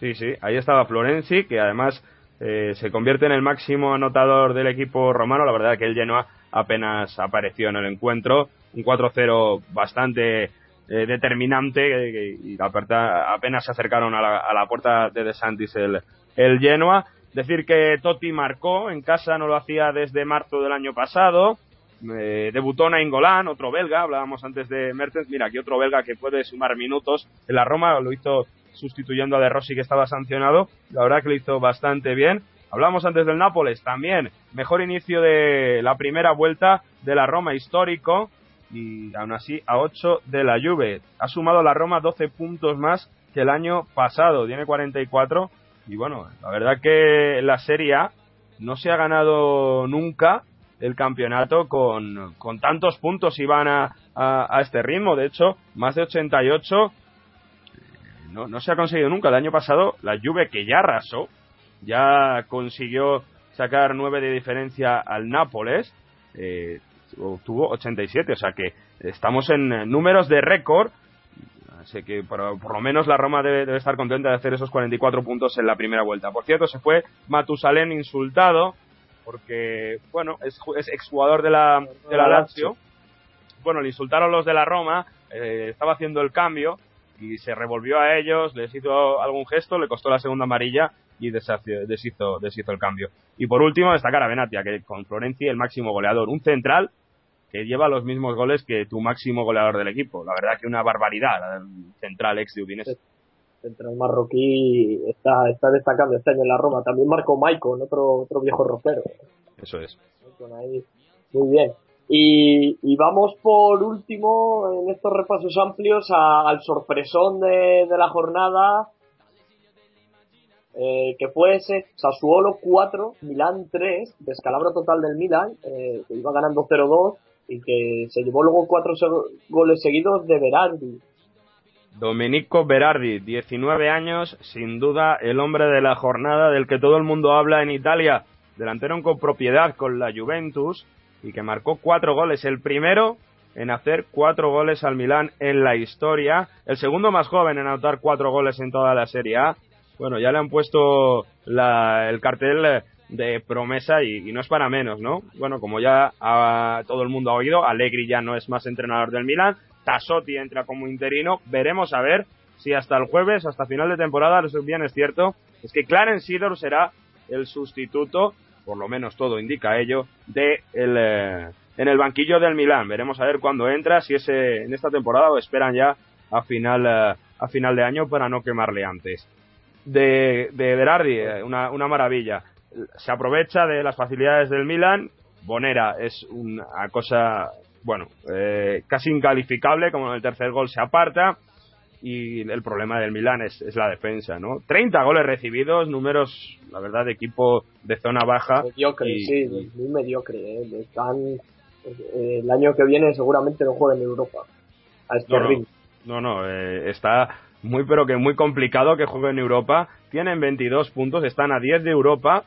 Sí, sí, ahí estaba Florenzi, que además eh, se convierte en el máximo anotador del equipo romano, la verdad que el Genoa apenas apareció en el encuentro, un 4-0 bastante eh, determinante eh, y apenas se acercaron a la, puerta de De Santis el, el Genoa. Decir que Totti marcó en casa, no lo hacía desde marzo del año pasado. Eh, debutó Nainggolan, otro belga, hablábamos antes de Mertens, mira, aquí otro belga que puede sumar minutos en la Roma, lo hizo sustituyendo a De Rossi que estaba sancionado, la verdad que lo hizo bastante bien. Hablamos antes del Nápoles, también. Mejor inicio de la primera vuelta de la Roma histórico, y aún así a 8 de la Juve. Ha sumado la Roma 12 puntos más que el año pasado, tiene 44 y bueno, la verdad que la Serie A no se ha ganado nunca el campeonato con, con tantos puntos. Y van a, a, este ritmo, de hecho, más de 88 no, no se ha conseguido nunca. El año pasado la Juve que ya arrasó, ya consiguió sacar 9 de diferencia al Nápoles, eh, obtuvo 87, o sea que estamos en números de récord. Así que por, lo menos la Roma debe, estar contenta de hacer esos 44 puntos en la primera vuelta. Por cierto, se fue Matusalén insultado porque, bueno, es, es exjugador de la, de la Lazio. Bueno, le insultaron los de la Roma, eh, estaba haciendo el cambio y se revolvió a ellos, les hizo algún gesto, le costó la segunda amarilla y deshizo, deshizo, el cambio. Y por último, destacar a Benatia, que con Florencia el máximo goleador, un central que lleva los mismos goles que tu máximo goleador del equipo. La verdad que una barbaridad, el central ex de Udinese. Central marroquí está, está destacando está en la Roma. También Marco Maicon, otro, otro viejo ropero. Eso es. Muy bien. Y, vamos por último en estos repasos amplios al sorpresón de, la jornada, eh, que fue ese Sassuolo 4, Milán 3, descalabro total del Milan, eh, que iba ganando 0-2 y que se llevó luego cuatro goles seguidos de Berardi. Domenico Berardi, 19 años, sin duda el hombre de la jornada del que todo el mundo habla en Italia, delantero con propiedad con la Juventus y que marcó cuatro goles. El primero en hacer cuatro goles al Milán en la historia, el segundo más joven en anotar cuatro goles en toda la Serie A. Bueno, ya le han puesto el cartel de promesa y, no es para menos, ¿no? Bueno, como ya todo el mundo ha oído, Allegri ya no es más entrenador del Milan, Tassotti entra como interino, veremos a ver si hasta el jueves, hasta final de temporada, bien es cierto, es que Clarence Sidor será el sustituto, por lo menos todo indica ello, de el, eh, en el banquillo del Milan. Veremos a ver cuándo entra, si es eh, en esta temporada o esperan ya a final, eh, a final de año para no quemarle antes. De, de Berardi, una, una maravilla se aprovecha de las facilidades del Milan. Bonera es una cosa, bueno, eh, casi incalificable, como en el tercer gol se aparta. Y el problema del Milan es, la defensa, ¿no? 30 goles recibidos, números, la verdad, de equipo de zona baja. Mediocre, sí, muy mediocre. ¿eh? Están, eh, el año que viene seguramente no juega en Europa. A este no, No, no, eh, está muy, pero que muy complicado que juegue en Europa. Tienen 22 puntos, están a 10 de Europa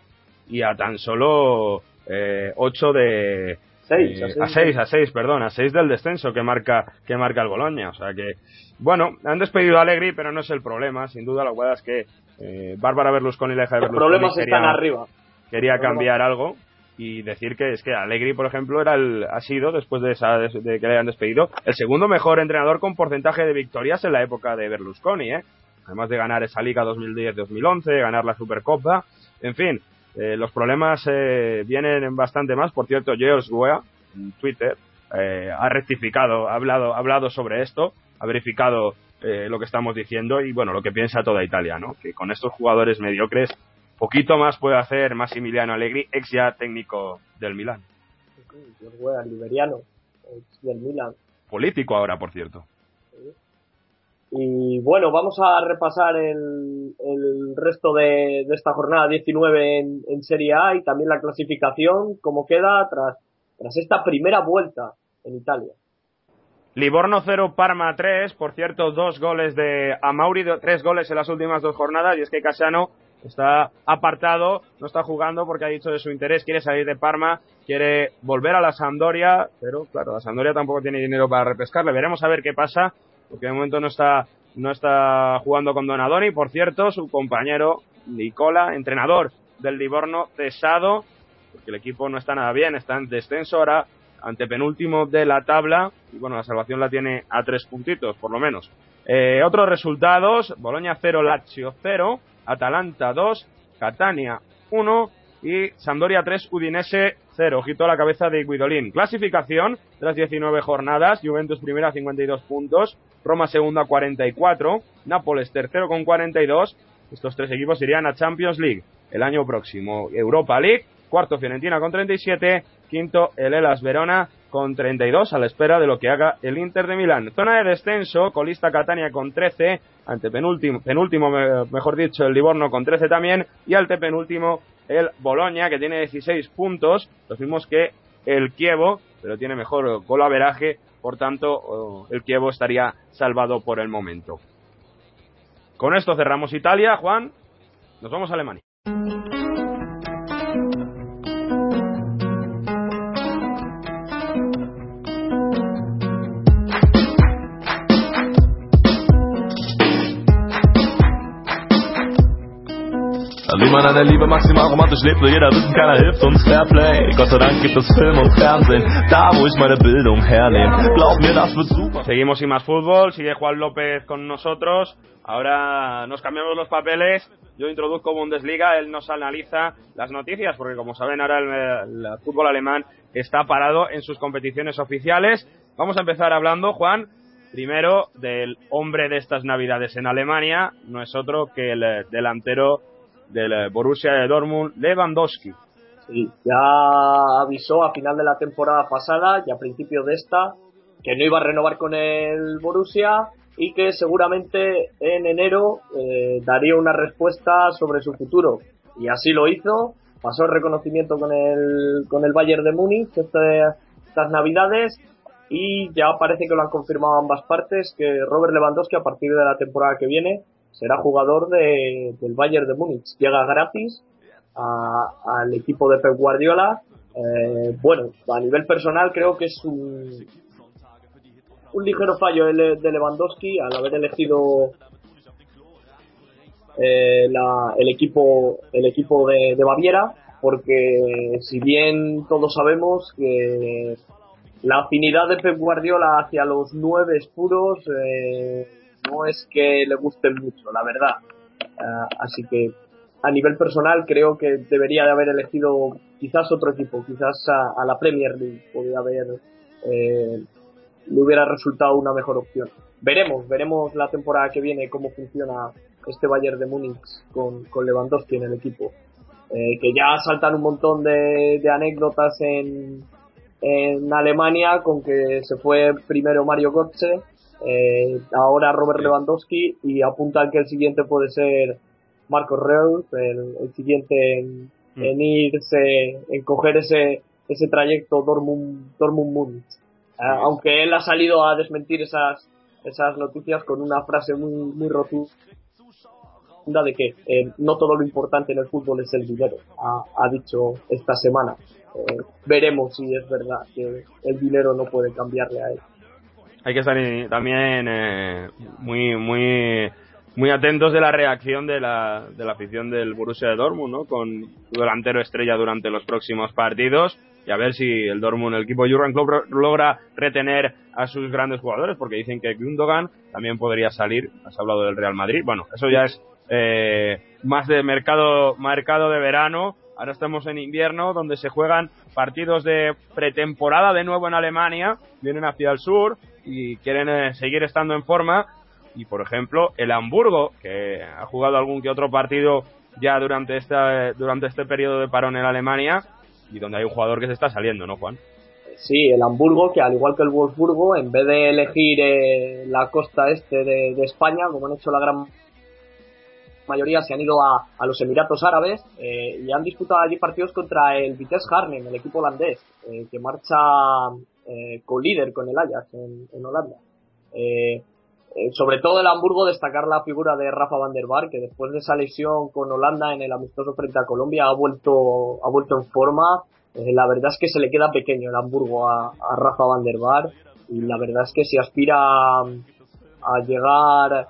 y a tan solo eh, 8 de, seis, a 6, a 6, perdón, a 6 del descenso que marca que marca el Boloña. O sea que, bueno, han despedido a Allegri, pero no es el problema. Sin duda, la verdad es que eh, Bárbara Berlusconi, la hija de Los Berlusconi, problemas quería, están arriba. quería cambiar algo y decir que es que Allegri, por ejemplo, era el, ha sido, después de, esa, de, de que le hayan despedido, el segundo mejor entrenador con porcentaje de victorias en la época de Berlusconi, ¿eh? Además de ganar esa Liga 2010-2011, ganar la Supercopa, en fin, eh, los problemas eh, vienen bastante más. Por cierto, George Weah, en Twitter, eh, ha rectificado, ha hablado, ha hablado sobre esto, ha verificado eh, lo que estamos diciendo y bueno, lo que piensa toda Italia, ¿no? Que con estos jugadores mediocres, poquito más puede hacer Massimiliano Allegri, ex ya técnico del Milan. Yo juego al liberiano, ex del Milan. Político ahora, por cierto. Y bueno, vamos a repasar el, resto de, esta jornada 19 en, Serie A y también la clasificación, cómo queda tras, tras esta primera vuelta en Italia. Livorno 0, Parma 3. Por cierto, dos goles de Amauri, tres goles en las últimas dos jornadas. Y es que Casano está apartado, no está jugando porque ha dicho de su interés, quiere salir de Parma, quiere volver a la Sampdoria, pero claro, la Sampdoria tampoco tiene dinero para repescarle. Veremos a ver qué pasa, porque de momento no está, no está jugando con Donadoni. Por cierto, su compañero Nicola, entrenador del Livorno, cesado, porque el equipo no está nada bien, está en descenso ahora ante penúltimo de la tabla y bueno, la salvación la tiene a tres puntitos, por lo menos. Eh, otros resultados, Boloña 0, Lazio 0, Atalanta 2, Catania 1 y Sampdoria 3, Udinese 0. Ojito a la cabeza de Guidolín. Clasificación, tras 19 jornadas, Juventus primera 52 puntos, Roma segunda 44, Nápoles tercero con 42. Estos tres equipos irían a Champions League el año próximo. Europa League, cuarto Fiorentina con 37, quinto el Elas Verona con 32 a la espera de lo que haga el Inter de Milán. Zona de descenso, colista Catania con 13, ante penúltimo, penúltimo me- mejor dicho, el Livorno con 13 también, y ante penúltimo el Boloña que tiene 16 puntos, los mismos que el Kievo, pero tiene mejor golaveraje, por tanto el Kievo estaría salvado por el momento. Con esto cerramos Italia, Juan, nos vamos a Alemania. An der Liebe maximal romantisch lebt, will jeder wissen, keiner hilft uns. Gott sei Dank gibt es Film und Fernsehen, da wo ich meine Bildung hernehme. Glaub mir, das wird super. Seguimos sin más fútbol, sigue Juan López con nosotros. Ahora nos cambiamos los papeles. Yo introduzco Bundesliga, él nos analiza las noticias, porque como saben ahora el, el fútbol alemán está parado en sus competiciones oficiales. Vamos a empezar hablando, Juan, primero del hombre de estas navidades en Alemania. No es otro que el eh, delantero del eh, Borussia de Dortmund, Lewandowski. Sí, ya avisó a final de la temporada pasada y a principio de esta que no iba a renovar con el Borussia y que seguramente en enero eh, daría una respuesta sobre su futuro. Y así lo hizo, pasó el reconocimiento con el, con el Bayern de Múnich este- estas navidades y ya parece que lo han confirmado ambas partes que Robert Lewandowski a partir de la temporada que viene será jugador de, del Bayern de Múnich. Llega gratis al equipo de Pep Guardiola. Eh, bueno, a nivel personal creo que es un, un ligero fallo de, Lewandowski al haber elegido eh, la- el equipo el equipo de, de Baviera porque si bien todos sabemos que la afinidad de Pep Guardiola hacia los nueve puros eh, no es que le gusten mucho, la verdad. Ah, así que a nivel personal creo que debería de haber elegido quizás otro equipo, quizás a, la Premier League podría haber eh, le hubiera resultado una mejor opción. Veremos, veremos la temporada que viene cómo funciona este Bayern de Múnich con, con Lewandowski en el equipo. Eh, que ya saltan un montón de, de anécdotas en, en Alemania con que se fue primero Mario Götze, eh, ahora Robert Lewandowski y apuntan que el siguiente puede ser Marco Reus, el, el siguiente en, Mm. en irse, en coger ese, ese trayecto Dortmund, Dortmund Múnich. Ah, aunque él ha salido a desmentir esas, esas noticias con una frase muy, muy rotunda de que eh, no todo lo importante en el fútbol es el dinero, ha, dicho esta semana. Eh, veremos si es verdad que el dinero no puede cambiarle a él. Hay que estar también eh, muy muy muy atentos de la reacción de la, de la afición del Borussia de Dortmund, ¿no? Con su delantero estrella durante los próximos partidos y a ver si el Dortmund, el equipo Jurgen Klopp logra retener a sus grandes jugadores, porque dicen que Gundogan también podría salir. Has hablado del Real Madrid. Bueno, eso ya es eh, más de mercado, mercado de verano. Ahora estamos en invierno, donde se juegan partidos de pretemporada de nuevo en Alemania. Vienen hacia el sur y quieren eh, seguir estando en forma. Y por ejemplo, el Hamburgo, que ha jugado algún que otro partido ya durante, esta, durante este periodo de parón en Alemania, y donde hay un jugador que se está saliendo, ¿no, Juan? Sí, el Hamburgo, que al igual que el Wolfsburgo, en vez de elegir eh, la costa este de, España, como han hecho la gran mayoría, se han ido a, los Emiratos Árabes eh, y han disputado allí partidos contra el Vitesse Arnhem, el equipo holandés, eh, que marcha co-líder con el Ajax en, en Holanda. sobre todo el Hamburgo, destacar la figura de Rafa van der Bar, que después de esa lesión con Holanda en el amistoso frente a Colombia ha vuelto, ha vuelto en forma eh, la verdad es que se le queda pequeño el Hamburgo a, Rafa van der Bar y la verdad es que si aspira a, llegar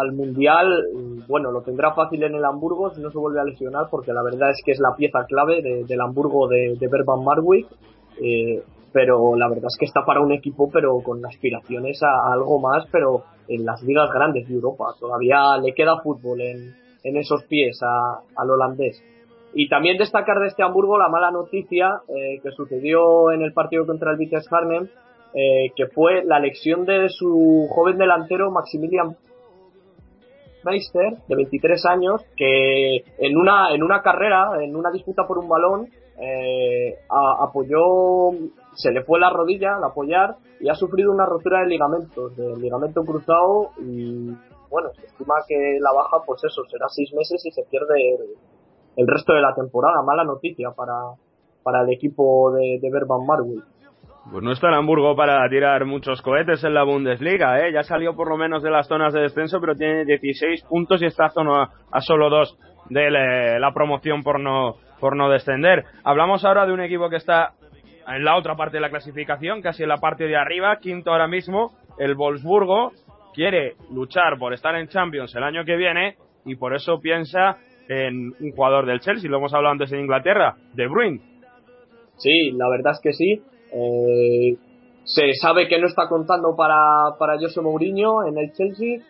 al Mundial, bueno, lo tendrá fácil en el Hamburgo si no se vuelve a lesionar porque la verdad es que es la pieza clave del Hamburgo de, de Berban Marwick. Eh, pero la verdad es que está para un equipo pero con aspiraciones a, algo más pero en las ligas grandes de Europa todavía le queda fútbol en, en esos pies al holandés y también destacar de este Hamburgo la mala noticia eh, que sucedió en el partido contra el Vitesse Arnhem, eh, que fue la elección de su joven delantero Maximilian Meister, de 23 años, que en una, en una carrera, en una disputa por un balón, eh, apoyó, se le fue la rodilla al apoyar y ha sufrido una rotura de ligamentos, de ligamento cruzado y bueno, se estima que la baja, pues eso, será seis meses y se pierde el resto de la temporada. Mala noticia para, para el equipo de, de Berban. Pues no está en Hamburgo para tirar muchos cohetes en la Bundesliga, ¿eh? Ya salió por lo menos de las zonas de descenso, pero tiene 16 puntos y está zona a solo dos de la promoción por no, por no descender. Hablamos ahora de un equipo que está en la otra parte de la clasificación, casi en la parte de arriba, quinto ahora mismo, el Wolfsburgo, quiere luchar por estar en Champions el año que viene y por eso piensa en un jugador del Chelsea, lo hemos hablado antes en Inglaterra, De Bruyne. Sí, la verdad es que sí. Eh, se sabe que no está contando para, para José Mourinho en el Chelsea.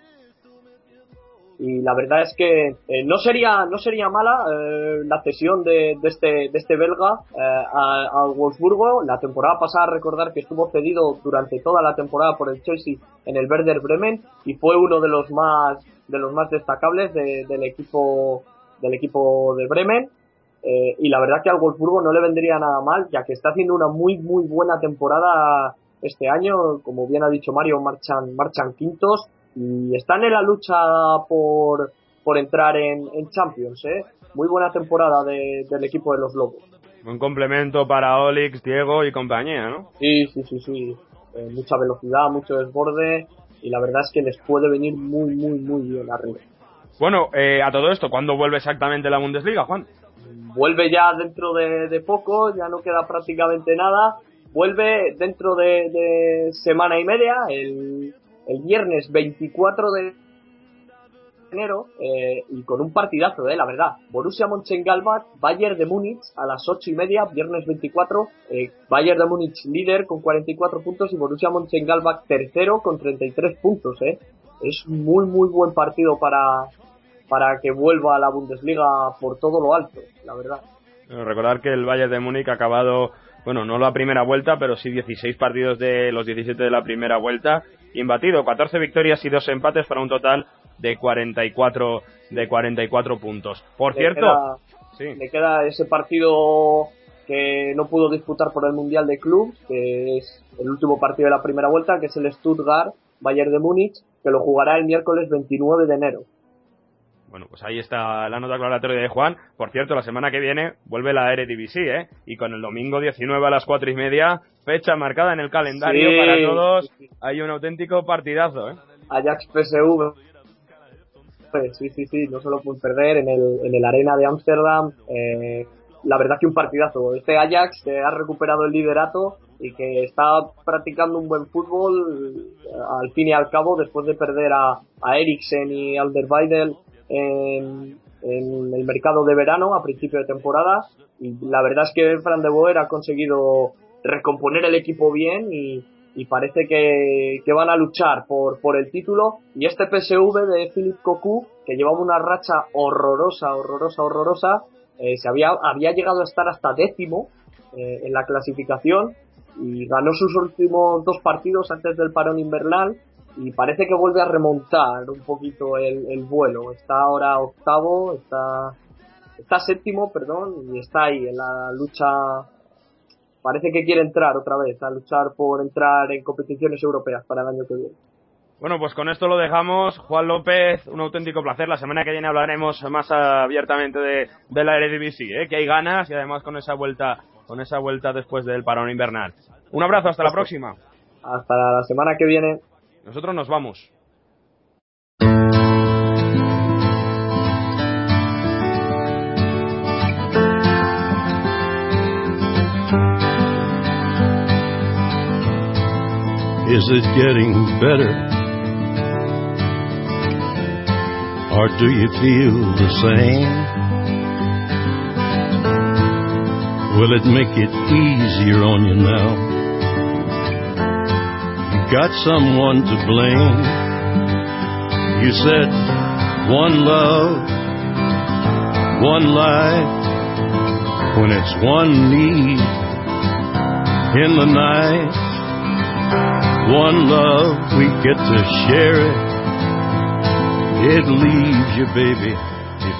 Y la verdad es que eh, no sería no sería mala eh, la cesión de, de, este de este belga al Wolfsburgo. La temporada pasada recordar que estuvo cedido durante toda la temporada por el Chelsea en el Werder Bremen y fue uno de los más de los más destacables del equipo del equipo de Bremen. Eh, y la verdad que al Wolfsburgo no le vendría nada mal, ya que está haciendo una muy, muy buena temporada este año. Como bien ha dicho Mario, marchan, marchan quintos y están en la lucha por, por entrar en, en Champions. ¿eh? Muy buena temporada del equipo de los Lobos. Un complemento para Olix, Diego y compañía, ¿no? Sí, sí, sí, sí. Eh, mucha velocidad, mucho desborde y la verdad es que les puede venir muy, muy, muy bien arriba. Bueno, eh, a todo esto, ¿cuándo vuelve exactamente la Bundesliga, Juan? Vuelve ya dentro de, poco, ya no queda prácticamente nada. Vuelve dentro de, semana y media, el, viernes 24 de enero, eh, y con un partidazo, eh, la verdad. Borussia Mönchengladbach, Bayern de Múnich a las 8 y media, viernes 24. Eh, Bayern de Múnich líder con 44 puntos y Borussia Mönchengladbach tercero con 33 puntos, eh. Es muy, muy buen partido para, para que vuelva a la Bundesliga por todo lo alto, la verdad. Recordar que el Bayern de Múnich ha acabado, bueno, no la primera vuelta, pero sí 16 partidos de los 17 de la primera vuelta, imbatido, 14 victorias y 2 empates para un total de 44 de 44 puntos. Por cierto, sí. le queda ese partido que no pudo disputar por el Mundial de Club, que es el último partido de la primera vuelta, que es el Stuttgart Bayern de Múnich, que lo jugará el miércoles 29 de enero. Bueno, pues ahí está la nota aclaratoria de Juan. Por cierto, la semana que viene vuelve la Eredivisie, ¿eh? Y con el domingo 19 a las 4 y media, fecha marcada en el calendario para todos. Hay un auténtico partidazo, ¿eh? Ajax PSV. sí, sí, sí, no se lo pude perder en el, en el Arena de Ámsterdam. Eh, la verdad que un partidazo. Este Ajax que ha recuperado el liderato y que está practicando un buen fútbol al fin y al cabo después de perder a, a Eriksen y Alderweireld en, el mercado de verano a principio de temporada y la verdad es que Fran de Boer ha conseguido recomponer el equipo bien y, parece que, que, van a luchar por, por el título. Y este PSV de Philip Cocu que llevaba una racha horrorosa, horrorosa, horrorosa eh, se había, había llegado a estar hasta décimo eh, en la clasificación y ganó sus últimos dos partidos antes del parón invernal y parece que vuelve a remontar un poquito el, el vuelo. Está ahora octavo, está, está séptimo, perdón, y está ahí en la lucha. Parece que quiere entrar otra vez, a luchar por entrar en competiciones europeas para el año que viene. Bueno, pues con esto lo dejamos. Juan López, un auténtico placer. La semana que viene hablaremos más abiertamente de, de la Eredivisie, ¿eh? que hay ganas y además con esa vuelta, con esa vuelta después del parón invernal. Un abrazo, hasta la próxima. Hasta la semana que viene. Nosotros nos vamos. Is it getting better? Or do you feel the same? Will it make it easier on you now? Got someone to blame. You said one love, one life, when it's one need in the night. One love, we get to share it. It leaves you, baby.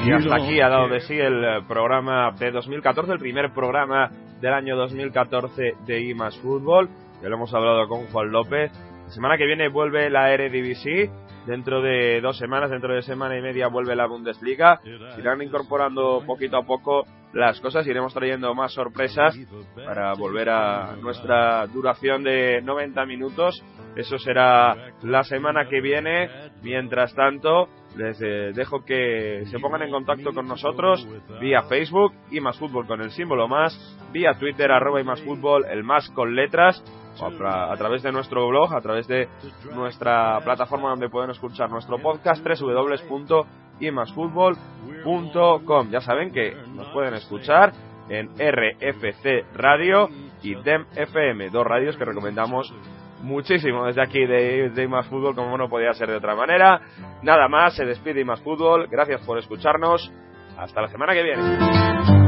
Y hasta aquí ha dado de sí el programa de 2014, el primer programa del año 2014 de IMAS Fútbol. Ya lo hemos hablado con Juan López. La semana que viene vuelve la Eredivisie. Dentro de dos semanas, dentro de semana y media vuelve la Bundesliga. Irán incorporando poquito a poco las cosas. Iremos trayendo más sorpresas para volver a nuestra duración de 90 minutos. Eso será la semana que viene. Mientras tanto, les eh, dejo que se pongan en contacto con nosotros vía Facebook y más fútbol con el símbolo más, vía Twitter arroba y más fútbol, el más con letras, a, a, través de nuestro blog, a través de nuestra plataforma donde pueden escuchar nuestro podcast www.imasfutbol.com. Ya saben que nos pueden escuchar en RFC Radio y DEM FM, dos radios que recomendamos muchísimo desde aquí de, de Fútbol, como no podía ser de otra manera. Nada más, se despide Imas Fútbol. Gracias por escucharnos. Hasta la semana que viene.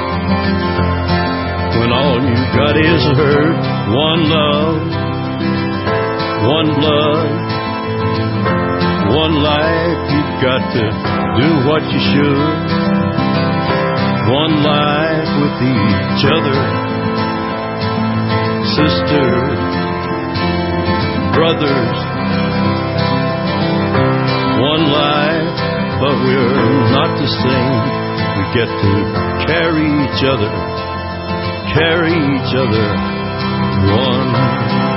when all you've got is hurt. One love, one blood, one life. You've got to do what you should. One life with each other, sisters, brothers. One life, but we're not the same. We get to carry each other, carry each other one